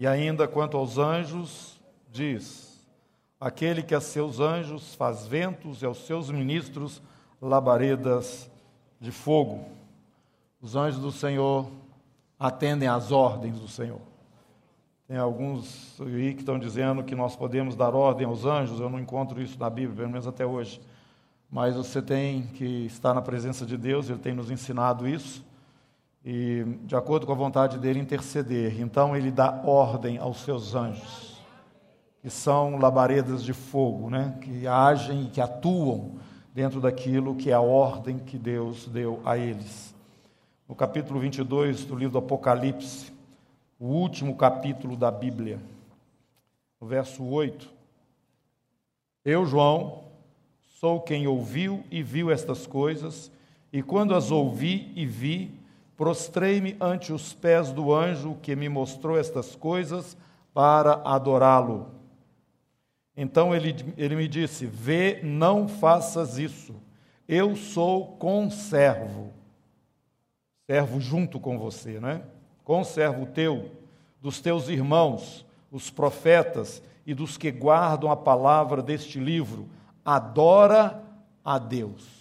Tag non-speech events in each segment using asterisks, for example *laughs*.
E ainda quanto aos anjos, diz: Aquele que a seus anjos faz ventos e aos seus ministros labaredas de fogo. Os anjos do Senhor atendem às ordens do Senhor. Tem alguns aí que estão dizendo que nós podemos dar ordem aos anjos, eu não encontro isso na Bíblia, pelo menos até hoje. Mas você tem que estar na presença de Deus, Ele tem nos ensinado isso, e de acordo com a vontade dele, interceder. Então Ele dá ordem aos seus anjos, que são labaredas de fogo, né? que agem e que atuam dentro daquilo que é a ordem que Deus deu a eles. No capítulo 22 do livro do Apocalipse, o último capítulo da Bíblia, no verso 8. Eu, João, sou quem ouviu e viu estas coisas, e quando as ouvi e vi, prostrei-me ante os pés do anjo que me mostrou estas coisas para adorá-lo. Então ele, ele me disse: Vê, não faças isso. Eu sou conservo. Servo junto com você, né? Conservo teu, dos teus irmãos, os profetas e dos que guardam a palavra deste livro. Adora a Deus.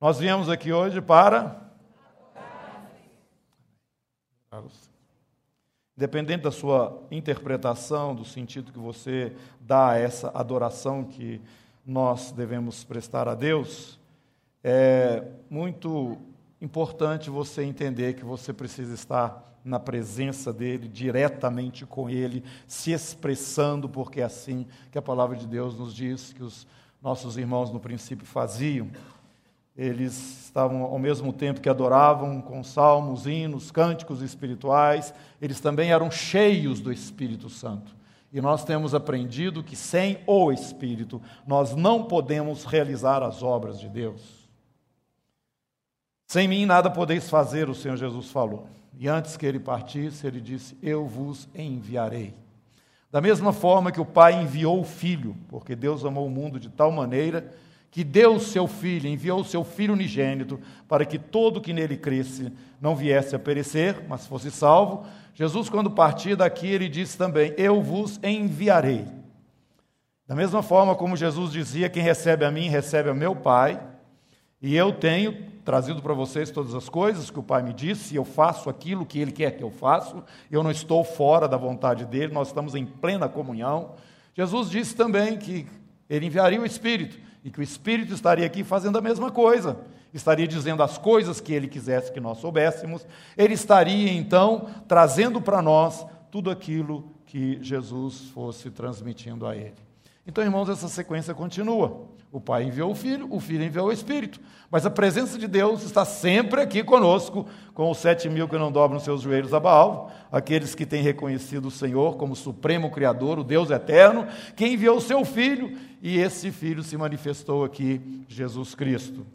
Nós viemos aqui hoje para. Independente da sua interpretação, do sentido que você dá a essa adoração que nós devemos prestar a Deus, é muito importante você entender que você precisa estar na presença dele, diretamente com ele, se expressando, porque é assim que a palavra de Deus nos diz que os nossos irmãos no princípio faziam. Eles estavam, ao mesmo tempo que adoravam com salmos, hinos, cânticos espirituais, eles também eram cheios do Espírito Santo. E nós temos aprendido que sem o Espírito nós não podemos realizar as obras de Deus. Sem mim nada podeis fazer, o Senhor Jesus falou. E antes que ele partisse, ele disse: Eu vos enviarei. Da mesma forma que o Pai enviou o Filho, porque Deus amou o mundo de tal maneira que deu o seu filho, enviou o seu filho unigênito, para que todo que nele cresce não viesse a perecer, mas fosse salvo. Jesus, quando partia daqui, ele disse também: Eu vos enviarei. Da mesma forma como Jesus dizia: Quem recebe a mim, recebe a meu Pai, e eu tenho trazido para vocês todas as coisas que o Pai me disse, e eu faço aquilo que Ele quer que eu faça, eu não estou fora da vontade dele, nós estamos em plena comunhão. Jesus disse também que Ele enviaria o Espírito e que o Espírito estaria aqui fazendo a mesma coisa, estaria dizendo as coisas que ele quisesse que nós soubéssemos, ele estaria então trazendo para nós tudo aquilo que Jesus fosse transmitindo a ele. Então, irmãos, essa sequência continua. O Pai enviou o Filho, o Filho enviou o Espírito. Mas a presença de Deus está sempre aqui conosco, com os sete mil que não dobram seus joelhos a Baal, aqueles que têm reconhecido o Senhor como Supremo Criador, o Deus eterno, que enviou o seu Filho, e esse Filho se manifestou aqui, Jesus Cristo.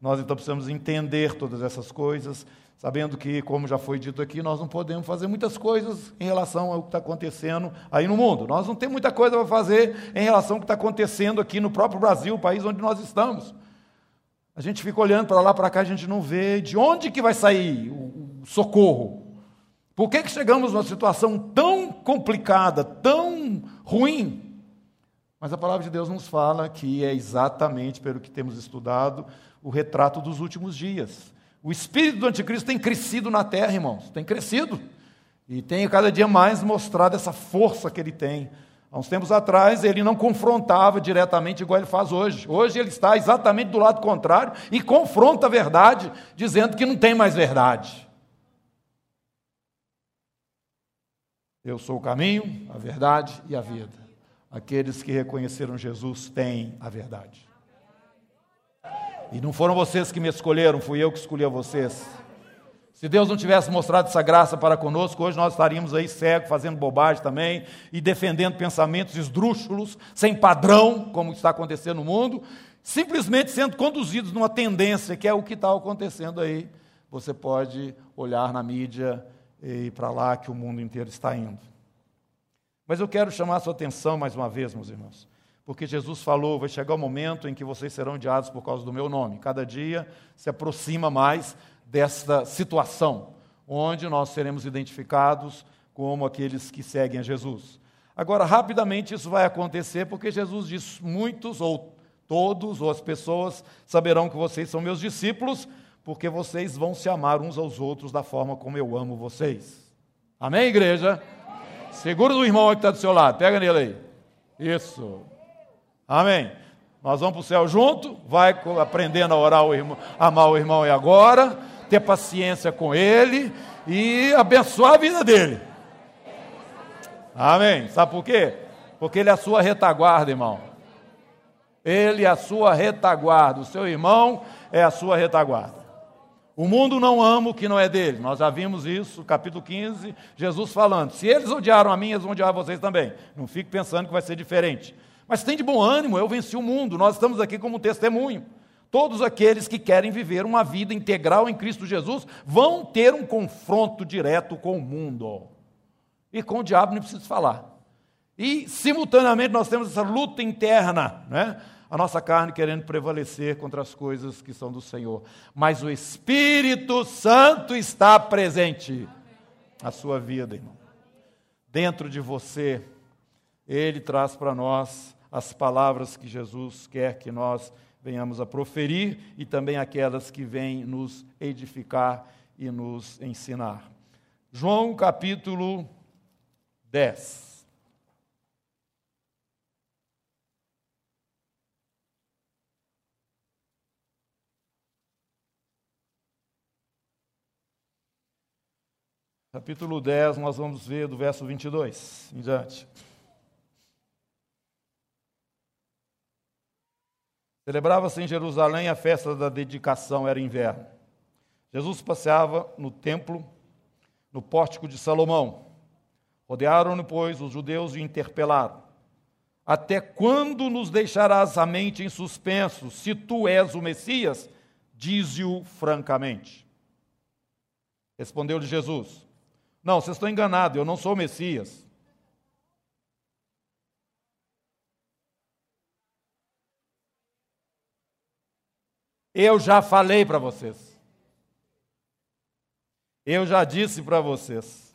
Nós então precisamos entender todas essas coisas, sabendo que, como já foi dito aqui, nós não podemos fazer muitas coisas em relação ao que está acontecendo aí no mundo. Nós não temos muita coisa para fazer em relação ao que está acontecendo aqui no próprio Brasil, o país onde nós estamos. A gente fica olhando para lá, para cá, a gente não vê de onde que vai sair o socorro. Por que, que chegamos numa situação tão complicada, tão ruim? Mas a palavra de Deus nos fala que é exatamente pelo que temos estudado o retrato dos últimos dias. O espírito do anticristo tem crescido na terra, irmãos, tem crescido. E tem cada dia mais mostrado essa força que ele tem. Há uns tempos atrás, ele não confrontava diretamente igual ele faz hoje. Hoje ele está exatamente do lado contrário e confronta a verdade, dizendo que não tem mais verdade. Eu sou o caminho, a verdade e a vida. Aqueles que reconheceram Jesus têm a verdade. E não foram vocês que me escolheram, fui eu que escolhi a vocês. Se Deus não tivesse mostrado essa graça para conosco, hoje nós estaríamos aí cegos, fazendo bobagem também, e defendendo pensamentos esdrúxulos, sem padrão, como está acontecendo no mundo, simplesmente sendo conduzidos numa tendência, que é o que está acontecendo aí. Você pode olhar na mídia e para lá que o mundo inteiro está indo. Mas eu quero chamar a sua atenção mais uma vez, meus irmãos, porque Jesus falou: vai chegar o momento em que vocês serão odiados por causa do meu nome. Cada dia se aproxima mais desta situação, onde nós seremos identificados como aqueles que seguem a Jesus. Agora, rapidamente isso vai acontecer porque Jesus diz: muitos ou todos ou as pessoas saberão que vocês são meus discípulos, porque vocês vão se amar uns aos outros da forma como eu amo vocês. Amém, igreja? Segura do irmão que está do seu lado, pega nele aí. Isso. Amém. Nós vamos para o céu junto, vai aprendendo a orar o irmão, amar o irmão e agora, ter paciência com ele e abençoar a vida dele. Amém. Sabe por quê? Porque ele é a sua retaguarda, irmão. Ele é a sua retaguarda. O seu irmão é a sua retaguarda. O mundo não ama o que não é dele. Nós já vimos isso, capítulo 15, Jesus falando: se eles odiaram a mim, eles vão odiar vocês também. Não fique pensando que vai ser diferente. Mas tem de bom ânimo, eu venci o mundo. Nós estamos aqui como testemunho. Todos aqueles que querem viver uma vida integral em Cristo Jesus vão ter um confronto direto com o mundo. E com o diabo não preciso falar. E, simultaneamente, nós temos essa luta interna, né? a nossa carne querendo prevalecer contra as coisas que são do Senhor. Mas o Espírito Santo está presente na sua vida, irmão. Dentro de você, ele traz para nós as palavras que Jesus quer que nós venhamos a proferir e também aquelas que vêm nos edificar e nos ensinar. João capítulo 10. Capítulo 10, nós vamos ver do verso 22 em diante. Celebrava-se em Jerusalém a festa da dedicação, era inverno. Jesus passeava no templo, no pórtico de Salomão. Rodearam-no, pois, os judeus e interpelaram. Até quando nos deixarás a mente em suspenso? Se tu és o Messias, dize-o francamente. Respondeu-lhe Jesus: não, vocês estão enganados, eu não sou o Messias. Eu já falei para vocês. Eu já disse para vocês.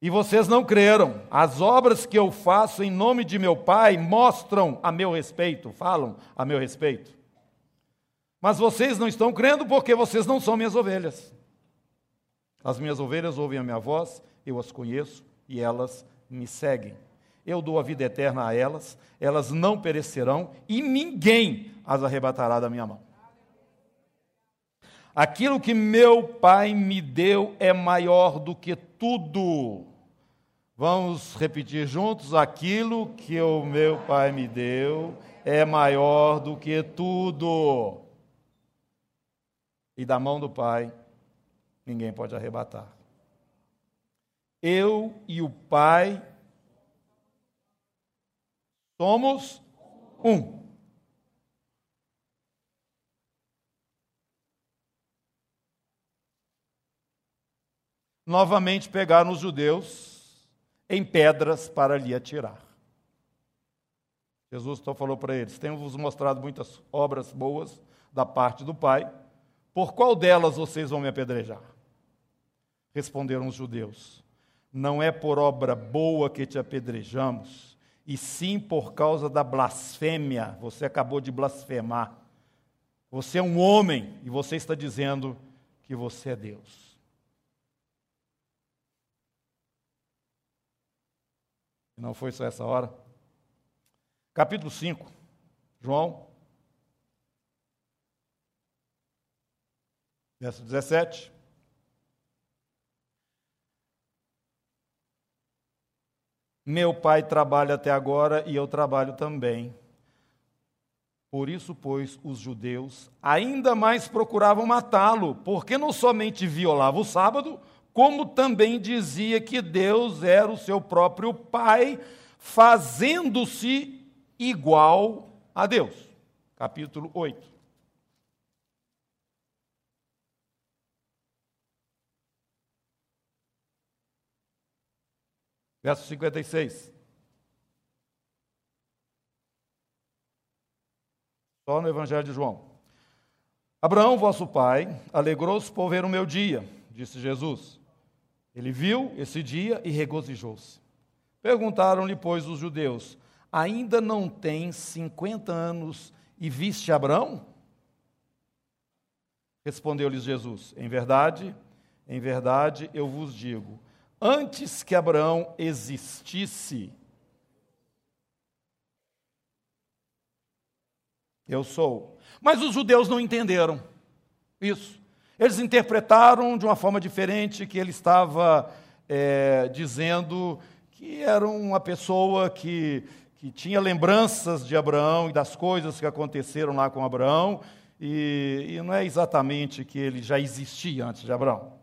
E vocês não creram. As obras que eu faço em nome de meu Pai mostram a meu respeito, falam a meu respeito. Mas vocês não estão crendo porque vocês não são minhas ovelhas. As minhas ovelhas ouvem a minha voz, eu as conheço e elas me seguem. Eu dou a vida eterna a elas, elas não perecerão e ninguém as arrebatará da minha mão. Aquilo que meu Pai me deu é maior do que tudo. Vamos repetir juntos: aquilo que o meu Pai me deu é maior do que tudo. E da mão do Pai ninguém pode arrebatar. Eu e o Pai somos um. Novamente pegaram os judeus em pedras para lhe atirar. Jesus então falou para eles: Tenho vos mostrado muitas obras boas da parte do Pai, por qual delas vocês vão me apedrejar? Responderam os judeus: Não é por obra boa que te apedrejamos, e sim por causa da blasfêmia. Você acabou de blasfemar. Você é um homem e você está dizendo que você é Deus. Não foi só essa hora? Capítulo 5, João. Verso 17. Meu pai trabalha até agora e eu trabalho também. Por isso, pois, os judeus ainda mais procuravam matá-lo, porque não somente violava o sábado, como também dizia que Deus era o seu próprio Pai, fazendo-se igual a Deus. Capítulo 8. Verso 56. Só no Evangelho de João. Abraão, vosso pai, alegrou-se por ver o meu dia, disse Jesus. Ele viu esse dia e regozijou-se. Perguntaram-lhe, pois, os judeus: Ainda não tem 50 anos e viste Abraão? Respondeu-lhes Jesus: Em verdade, em verdade eu vos digo, antes que Abraão existisse, eu sou. Mas os judeus não entenderam isso. Eles interpretaram de uma forma diferente que ele estava é, dizendo que era uma pessoa que, que tinha lembranças de Abraão e das coisas que aconteceram lá com Abraão, e, e não é exatamente que ele já existia antes de Abraão.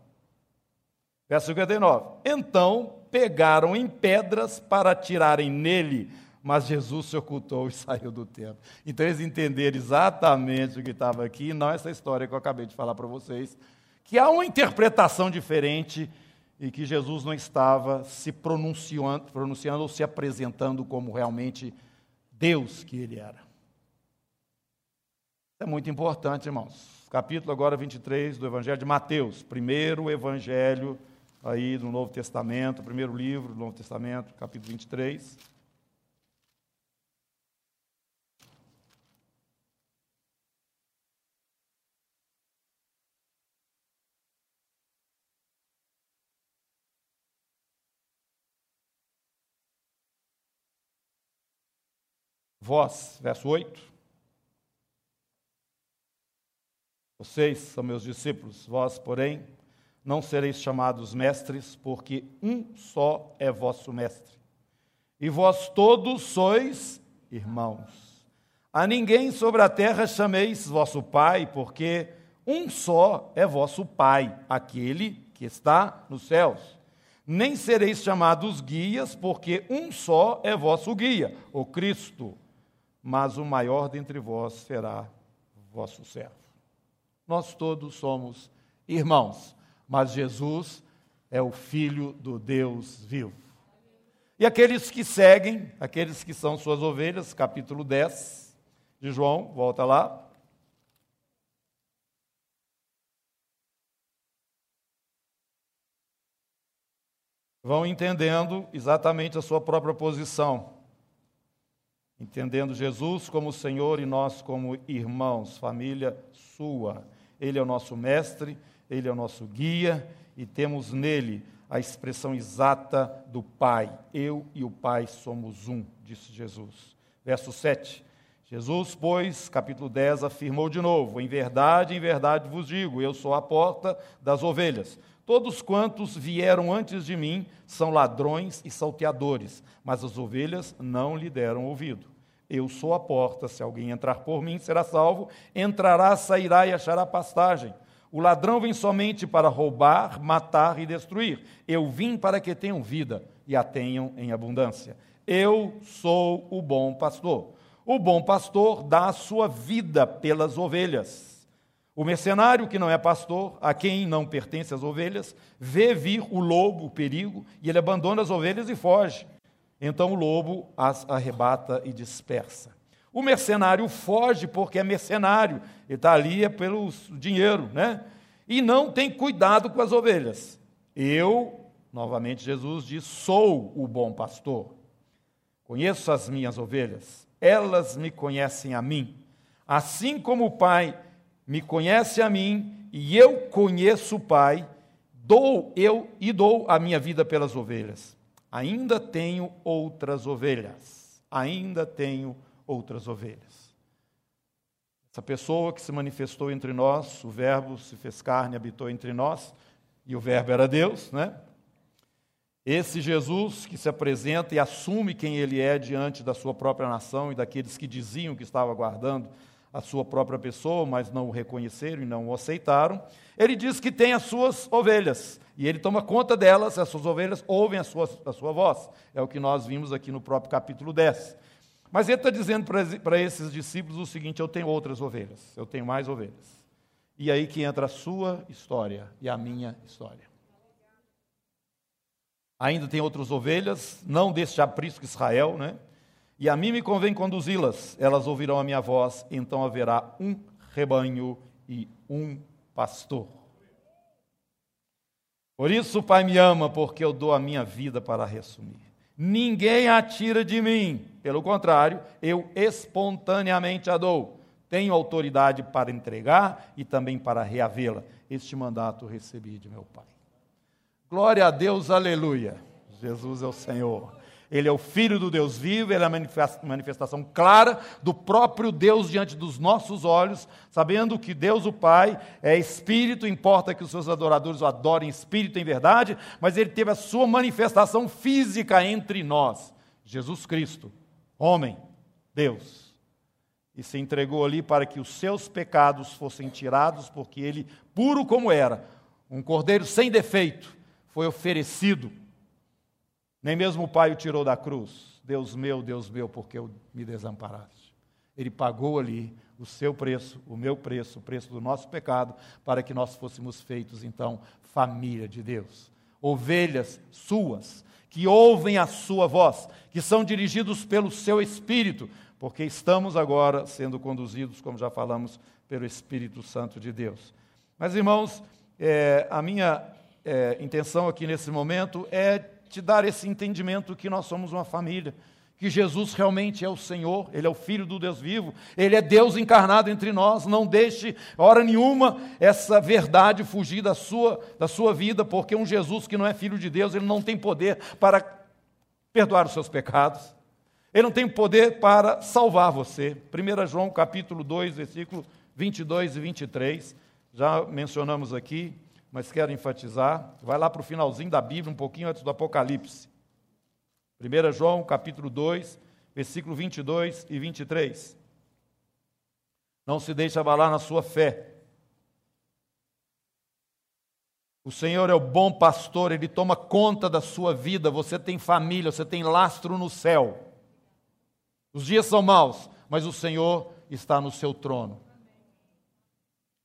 Verso 59. Então pegaram em pedras para atirarem nele, mas Jesus se ocultou e *laughs* saiu do templo. Então eles entenderam exatamente o que estava aqui, não essa história que eu acabei de falar para vocês, que há uma interpretação diferente e que Jesus não estava se pronunciando, pronunciando ou se apresentando como realmente Deus que ele era. É muito importante, irmãos. Capítulo agora 23 do Evangelho de Mateus, primeiro evangelho aí do Novo Testamento, primeiro livro do Novo Testamento, capítulo 23. Vós, verso 8. Vocês são meus discípulos, vós, porém, não sereis chamados mestres, porque um só é vosso mestre. E vós todos sois irmãos. A ninguém sobre a terra chameis vosso pai, porque um só é vosso pai, aquele que está nos céus. Nem sereis chamados guias, porque um só é vosso guia, o Cristo mas o maior dentre vós será vosso servo. Nós todos somos irmãos, mas Jesus é o Filho do Deus vivo. E aqueles que seguem, aqueles que são suas ovelhas, capítulo 10 de João, volta lá. Vão entendendo exatamente a sua própria posição entendendo Jesus como Senhor e nós como irmãos, família sua. Ele é o nosso mestre, ele é o nosso guia e temos nele a expressão exata do Pai. Eu e o Pai somos um, disse Jesus. Verso 7. Jesus, pois, capítulo 10, afirmou de novo: Em verdade, em verdade vos digo, eu sou a porta das ovelhas. Todos quantos vieram antes de mim são ladrões e salteadores, mas as ovelhas não lhe deram ouvido. Eu sou a porta, se alguém entrar por mim será salvo, entrará, sairá e achará pastagem. O ladrão vem somente para roubar, matar e destruir. Eu vim para que tenham vida e a tenham em abundância. Eu sou o bom pastor. O bom pastor dá a sua vida pelas ovelhas. O mercenário que não é pastor, a quem não pertence as ovelhas, vê vir o lobo, o perigo, e ele abandona as ovelhas e foge. Então o lobo as arrebata e dispersa. O mercenário foge porque é mercenário, ele está ali é pelo dinheiro, né? E não tem cuidado com as ovelhas. Eu, novamente Jesus diz, sou o bom pastor. Conheço as minhas ovelhas, elas me conhecem a mim. Assim como o Pai me conhece a mim e eu conheço o Pai, dou eu e dou a minha vida pelas ovelhas. Ainda tenho outras ovelhas. Ainda tenho outras ovelhas. Essa pessoa que se manifestou entre nós, o Verbo se fez carne, habitou entre nós, e o Verbo era Deus, né? Esse Jesus que se apresenta e assume quem ele é diante da sua própria nação e daqueles que diziam que estava aguardando a sua própria pessoa, mas não o reconheceram e não o aceitaram. Ele diz que tem as suas ovelhas, e ele toma conta delas, as suas ovelhas ouvem a sua, a sua voz. É o que nós vimos aqui no próprio capítulo 10. Mas ele está dizendo para esses discípulos o seguinte: eu tenho outras ovelhas, eu tenho mais ovelhas. E aí que entra a sua história e a minha história. Ainda tem outras ovelhas, não deste aprisco Israel, né? E a mim me convém conduzi-las, elas ouvirão a minha voz, então haverá um rebanho e um pastor. Por isso o Pai me ama, porque eu dou a minha vida para reassumir. Ninguém a tira de mim, pelo contrário, eu espontaneamente a dou. Tenho autoridade para entregar e também para reavê-la. Este mandato recebi de meu Pai. Glória a Deus, aleluia. Jesus é o Senhor. Ele é o Filho do Deus vivo, ele é a manifestação clara do próprio Deus diante dos nossos olhos, sabendo que Deus, o Pai, é Espírito, importa que os seus adoradores o adorem Espírito em verdade, mas ele teve a sua manifestação física entre nós, Jesus Cristo, homem, Deus. E se entregou ali para que os seus pecados fossem tirados, porque ele, puro como era, um cordeiro sem defeito, foi oferecido nem mesmo o Pai o tirou da cruz. Deus meu, Deus meu, porque me desamparaste. Ele pagou ali o seu preço, o meu preço, o preço do nosso pecado, para que nós fôssemos feitos, então, família de Deus. Ovelhas suas, que ouvem a sua voz, que são dirigidos pelo seu Espírito, porque estamos agora sendo conduzidos, como já falamos, pelo Espírito Santo de Deus. Mas, irmãos, é, a minha é, intenção aqui nesse momento é te dar esse entendimento que nós somos uma família, que Jesus realmente é o Senhor, Ele é o Filho do Deus vivo, Ele é Deus encarnado entre nós. Não deixe, hora nenhuma, essa verdade fugir da sua, da sua vida, porque um Jesus que não é Filho de Deus, Ele não tem poder para perdoar os seus pecados, Ele não tem poder para salvar você. 1 João capítulo 2, versículo 22 e 23, já mencionamos aqui mas quero enfatizar. Vai lá para o finalzinho da Bíblia, um pouquinho antes do Apocalipse. 1 João, capítulo 2, versículo 22 e 23. Não se deixe abalar na sua fé. O Senhor é o bom pastor, ele toma conta da sua vida. Você tem família, você tem lastro no céu. Os dias são maus, mas o Senhor está no seu trono.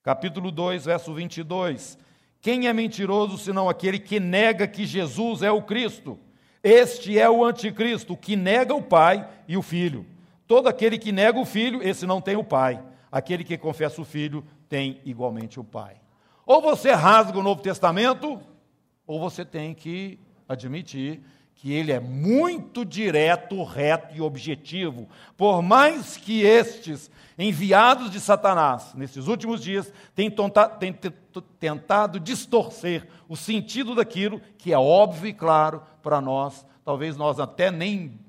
Capítulo 2, verso 22. Quem é mentiroso senão aquele que nega que Jesus é o Cristo? Este é o anticristo, que nega o Pai e o Filho. Todo aquele que nega o Filho, esse não tem o Pai. Aquele que confessa o Filho tem igualmente o Pai. Ou você rasga o Novo Testamento, ou você tem que admitir que ele é muito direto, reto e objetivo. Por mais que estes enviados de Satanás, nesses últimos dias, tenham tentado distorcer o sentido daquilo que é óbvio e claro para nós, talvez nós até nem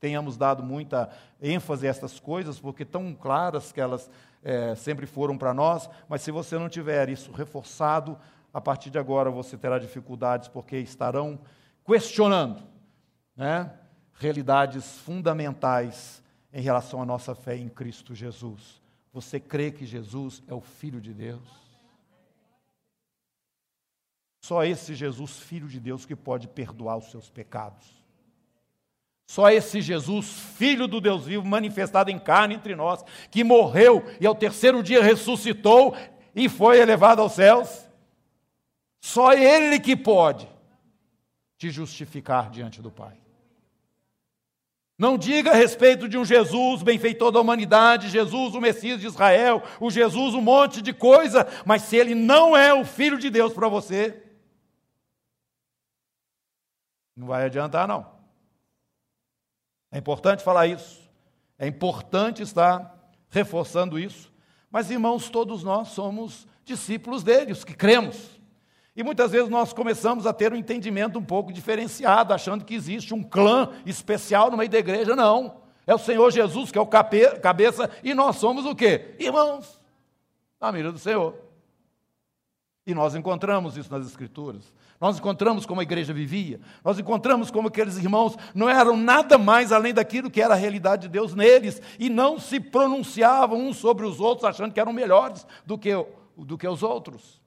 tenhamos dado muita ênfase a essas coisas, porque tão claras que elas é, sempre foram para nós, mas se você não tiver isso reforçado, a partir de agora você terá dificuldades, porque estarão questionando né, realidades fundamentais em relação à nossa fé em Cristo Jesus. Você crê que Jesus é o Filho de Deus? Só esse Jesus, Filho de Deus, que pode perdoar os seus pecados. Só esse Jesus, Filho do Deus vivo, manifestado em carne entre nós, que morreu e ao terceiro dia ressuscitou e foi elevado aos céus. Só Ele que pode te justificar diante do Pai. Não diga a respeito de um Jesus benfeitor da humanidade, Jesus o Messias de Israel, o Jesus um monte de coisa, mas se ele não é o Filho de Deus para você, não vai adiantar não. É importante falar isso, é importante estar reforçando isso, mas irmãos, todos nós somos discípulos dele, os que cremos. E muitas vezes nós começamos a ter um entendimento um pouco diferenciado, achando que existe um clã especial no meio da igreja. Não. É o Senhor Jesus que é o cabeça e nós somos o quê? Irmãos, na mira do Senhor. E nós encontramos isso nas Escrituras. Nós encontramos como a igreja vivia. Nós encontramos como aqueles irmãos não eram nada mais além daquilo que era a realidade de Deus neles. E não se pronunciavam uns sobre os outros, achando que eram melhores do que, do que os outros.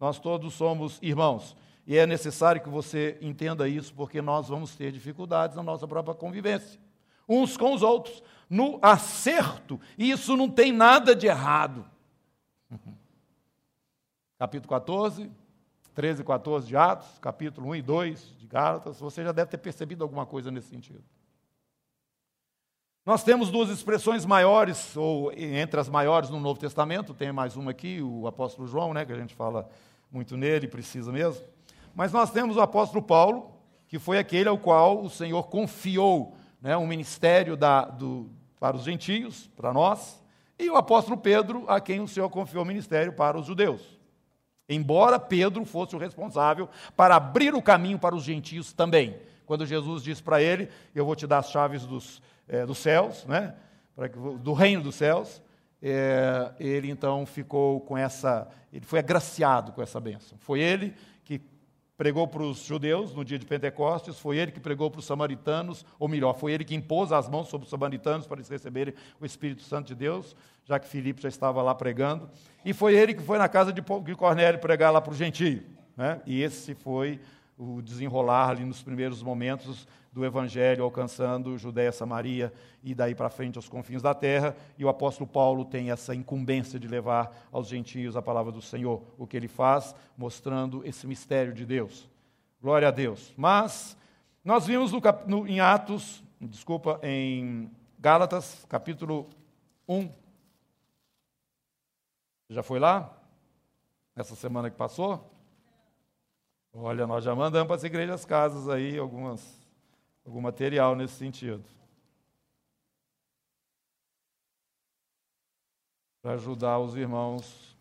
Nós todos somos irmãos. E é necessário que você entenda isso, porque nós vamos ter dificuldades na nossa própria convivência, uns com os outros, no acerto. E isso não tem nada de errado. *laughs* Capítulo 14, 13 e 14 de Atos, capítulo 1 e 2 de Gálatas, você já deve ter percebido alguma coisa nesse sentido. Nós temos duas expressões maiores, ou entre as maiores no Novo Testamento, tem mais uma aqui, o apóstolo João, né, que a gente fala muito nele, precisa mesmo. Mas nós temos o apóstolo Paulo, que foi aquele ao qual o Senhor confiou né, ministério da, do, para os gentios, para nós, e o apóstolo Pedro, a quem o Senhor confiou o ministério para os judeus. Embora Pedro fosse o responsável para abrir o caminho para os gentios também. Quando Jesus disse para ele: Eu vou te dar as chaves dos, é, dos céus, né? do reino dos céus, é, ele então ficou com essa. Ele foi agraciado com essa bênção. Foi ele que pregou para os judeus no dia de Pentecostes, foi ele que pregou para os samaritanos, ou melhor, foi ele que impôs as mãos sobre os samaritanos para eles receberem o Espírito Santo de Deus, já que Filipe já estava lá pregando, e foi ele que foi na casa de Cornélio pregar lá para o gentio. Né? E esse foi o desenrolar ali nos primeiros momentos do Evangelho, alcançando Judéia, Samaria e daí para frente aos confins da terra. E o apóstolo Paulo tem essa incumbência de levar aos gentios a palavra do Senhor, o que ele faz, mostrando esse mistério de Deus. Glória a Deus. Mas nós vimos no, no, em Atos, desculpa, em Gálatas, capítulo 1. Já foi lá? Essa semana que passou? Olha, nós já mandamos para as igrejas casas aí algumas, algum material nesse sentido. Para ajudar os irmãos.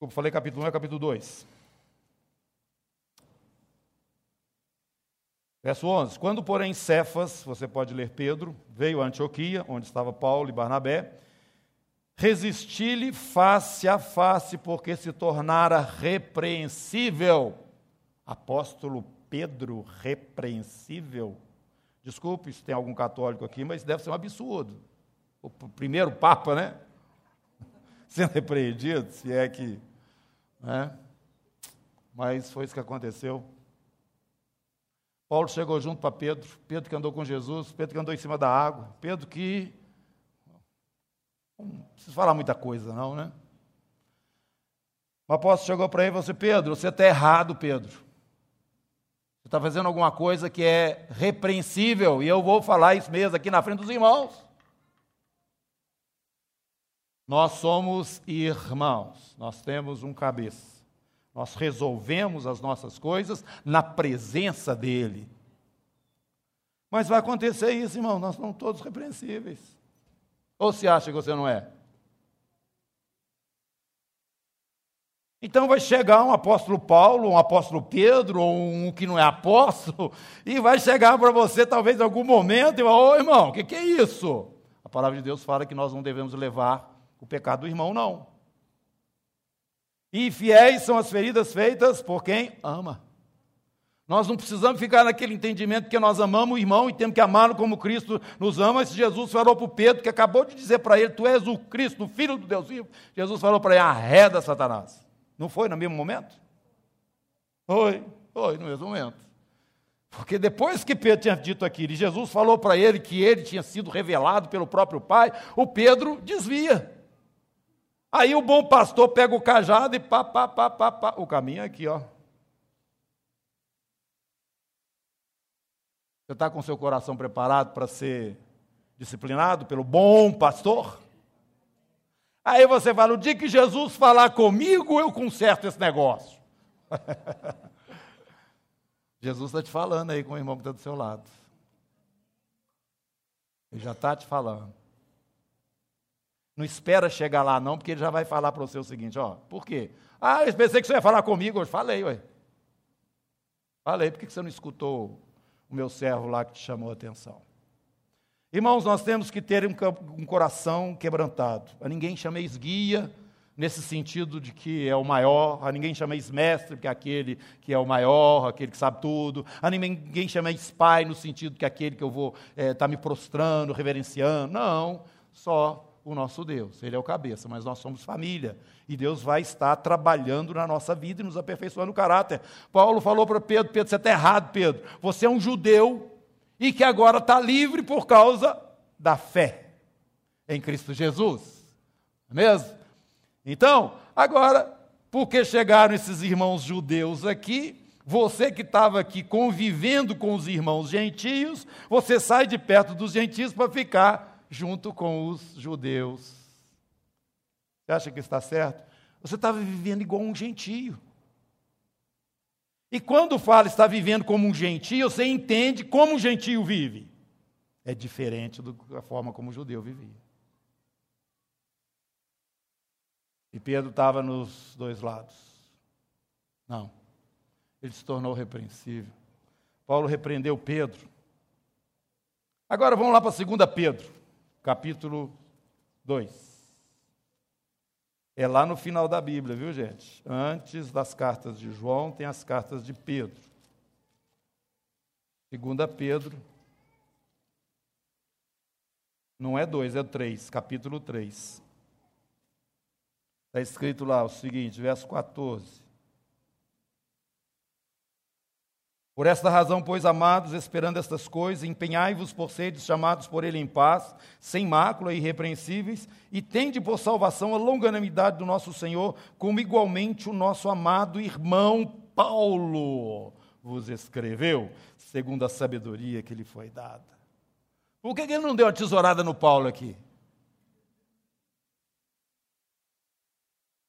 Eu falei capítulo 1 é capítulo 2. Verso 11: Quando, porém, Cefas, você pode ler Pedro, veio a Antioquia, onde estava Paulo e Barnabé, Resisti-lhe face a face, porque se tornara repreensível. Apóstolo Pedro, repreensível. Desculpe se tem algum católico aqui, mas deve ser um absurdo. O primeiro Papa, né? *laughs* Sendo repreendido, se é que. Né? Mas foi isso que aconteceu. Paulo chegou junto para Pedro, Pedro que andou com Jesus, Pedro que andou em cima da água, Pedro que não preciso falar muita coisa, não, né? O apóstolo chegou para ele e falou assim: Pedro, você está errado, Pedro. Você está fazendo alguma coisa que é repreensível, e eu vou falar isso mesmo aqui na frente dos irmãos. Nós somos irmãos, nós temos um cabeça. Nós resolvemos as nossas coisas na presença dele. Mas vai acontecer isso, irmão, nós somos todos repreensíveis. Ou se acha que você não é? Então vai chegar um apóstolo Paulo, um apóstolo Pedro, ou um que não é apóstolo, e vai chegar para você talvez em algum momento e falar, ô irmão, o que, que é isso? A palavra de Deus fala que nós não devemos levar o pecado do irmão, não. E fiéis são as feridas feitas por quem ama. Nós não precisamos ficar naquele entendimento que nós amamos o irmão e temos que amá-lo como Cristo nos ama. Esse Jesus falou para o Pedro, que acabou de dizer para ele: Tu és o Cristo, o Filho do Deus vivo. Jesus falou para ele: Arreda Satanás. Não foi no mesmo momento? Foi, foi no mesmo momento. Porque depois que Pedro tinha dito aquilo, e Jesus falou para ele que ele tinha sido revelado pelo próprio Pai, o Pedro desvia. Aí o bom pastor pega o cajado e pá, pá, pá, pá, pá. O caminho é aqui, ó. Você está com seu coração preparado para ser disciplinado pelo bom pastor? Aí você fala: o dia que Jesus falar comigo, eu conserto esse negócio. *laughs* Jesus está te falando aí com o irmão que está do seu lado. Ele já está te falando. Não espera chegar lá, não, porque ele já vai falar para você o seguinte: ó, por quê? Ah, eu pensei que você ia falar comigo hoje. Falei, ué. Falei, por que você não escutou o meu servo lá que te chamou a atenção. Irmãos, nós temos que ter um, um coração quebrantado. A ninguém chameis guia, nesse sentido de que é o maior, a ninguém chameis mestre, que é aquele que é o maior, aquele que sabe tudo, a ninguém chameis pai, no sentido que é aquele que eu vou estar é, tá me prostrando, reverenciando. Não, só o nosso Deus. Ele é o cabeça, mas nós somos família. E Deus vai estar trabalhando na nossa vida e nos aperfeiçoando o caráter. Paulo falou para Pedro: Pedro, você está errado, Pedro. Você é um judeu e que agora está livre por causa da fé em Cristo Jesus. Não é mesmo? Então, agora, porque chegaram esses irmãos judeus aqui, Você que estava aqui convivendo com os irmãos gentios, você sai de perto dos gentios para ficar junto com os judeus. Você acha que está certo? Você estava vivendo igual um gentio. E quando fala está vivendo como um gentio, você entende como um gentio vive. É diferente da forma como o judeu vivia. E Pedro estava nos dois lados. Não ele se tornou repreensível. Paulo repreendeu Pedro. Agora vamos lá para 2 Pedro, capítulo 2. É lá no final da Bíblia, viu, gente? Antes das cartas de João, tem as cartas de Pedro. 2 Pedro. Não é 2, é 3, capítulo 3. Está escrito lá o seguinte, verso 14. Por esta razão, pois, amados, esperando estas coisas, empenhai-vos por seres chamados por ele em paz, sem mácula e irrepreensíveis, e tende por salvação a longanimidade do nosso Senhor, como igualmente o nosso amado irmão Paulo vos escreveu, segundo a sabedoria que lhe foi dada. Por que ele não deu uma tesourada no Paulo aqui?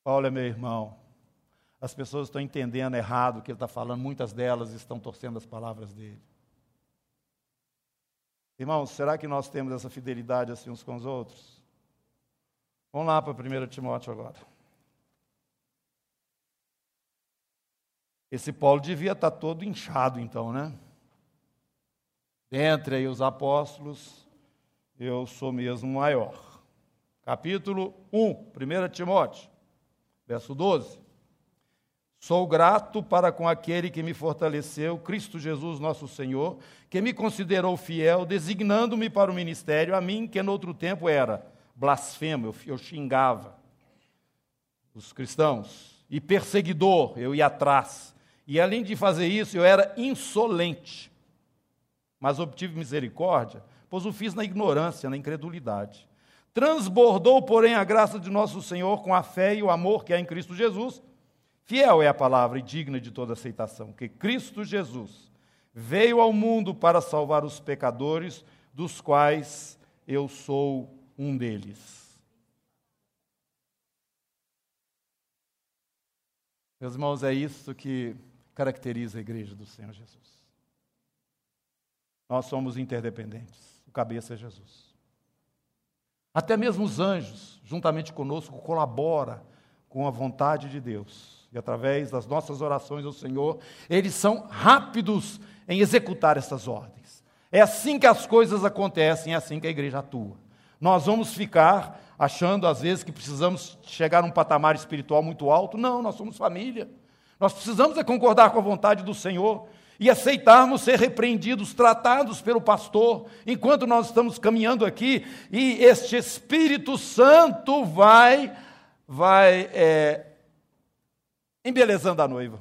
Paulo é meu irmão, as pessoas estão entendendo errado o que ele está falando, muitas delas estão torcendo as palavras dele. Irmãos, será que nós temos essa fidelidade assim uns com os outros? Vamos lá para 1 Timóteo agora. Esse Paulo devia estar todo inchado, então, né? Dentre aí os apóstolos, eu sou mesmo maior. Capítulo 1, 1 Timóteo, verso 12. Sou grato para com aquele que me fortaleceu, Cristo Jesus, nosso Senhor, que me considerou fiel, designando-me para o ministério, a mim que no outro tempo era blasfemo, eu, eu xingava os cristãos, e perseguidor, eu ia atrás. E além de fazer isso, eu era insolente. Mas obtive misericórdia, pois o fiz na ignorância, na incredulidade. Transbordou, porém, a graça de nosso Senhor com a fé e o amor que há em Cristo Jesus Fiel é a palavra e digna de toda aceitação, que Cristo Jesus veio ao mundo para salvar os pecadores, dos quais eu sou um deles. Meus irmãos, é isso que caracteriza a igreja do Senhor Jesus. Nós somos interdependentes, o cabeça é Jesus. Até mesmo os anjos, juntamente conosco, colaboram com a vontade de Deus e através das nossas orações ao Senhor, eles são rápidos em executar essas ordens. É assim que as coisas acontecem, é assim que a igreja atua. Nós vamos ficar achando às vezes que precisamos chegar a um patamar espiritual muito alto. Não, nós somos família. Nós precisamos é concordar com a vontade do Senhor e aceitarmos ser repreendidos, tratados pelo pastor, enquanto nós estamos caminhando aqui, e este Espírito Santo vai, vai é, embelezando a noiva.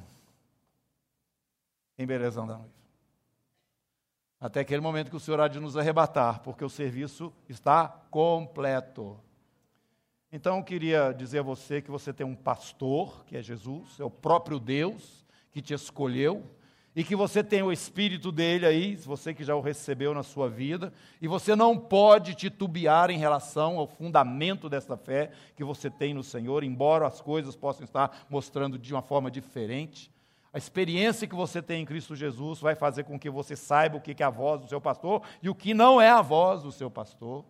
Embelezando a noiva. Até aquele momento que o Senhor há de nos arrebatar, porque o serviço está completo. Então eu queria dizer a você que você tem um pastor, que é Jesus, é o próprio Deus que te escolheu, e que você tem o Espírito dele aí, você que já o recebeu na sua vida, e você não pode titubear em relação ao fundamento dessa fé que você tem no Senhor, embora as coisas possam estar mostrando de uma forma diferente. A experiência que você tem em Cristo Jesus vai fazer com que você saiba o que é a voz do seu pastor e o que não é a voz do seu pastor.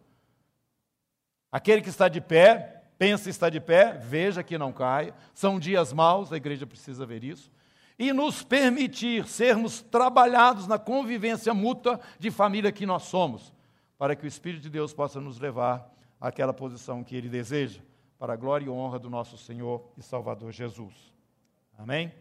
Aquele que está de pé, pensa estar de pé, veja que não caia. São dias maus, a igreja precisa ver isso e nos permitir sermos trabalhados na convivência mútua de família que nós somos, para que o Espírito de Deus possa nos levar àquela posição que Ele deseja, para a glória e honra do nosso Senhor e Salvador Jesus. Amém?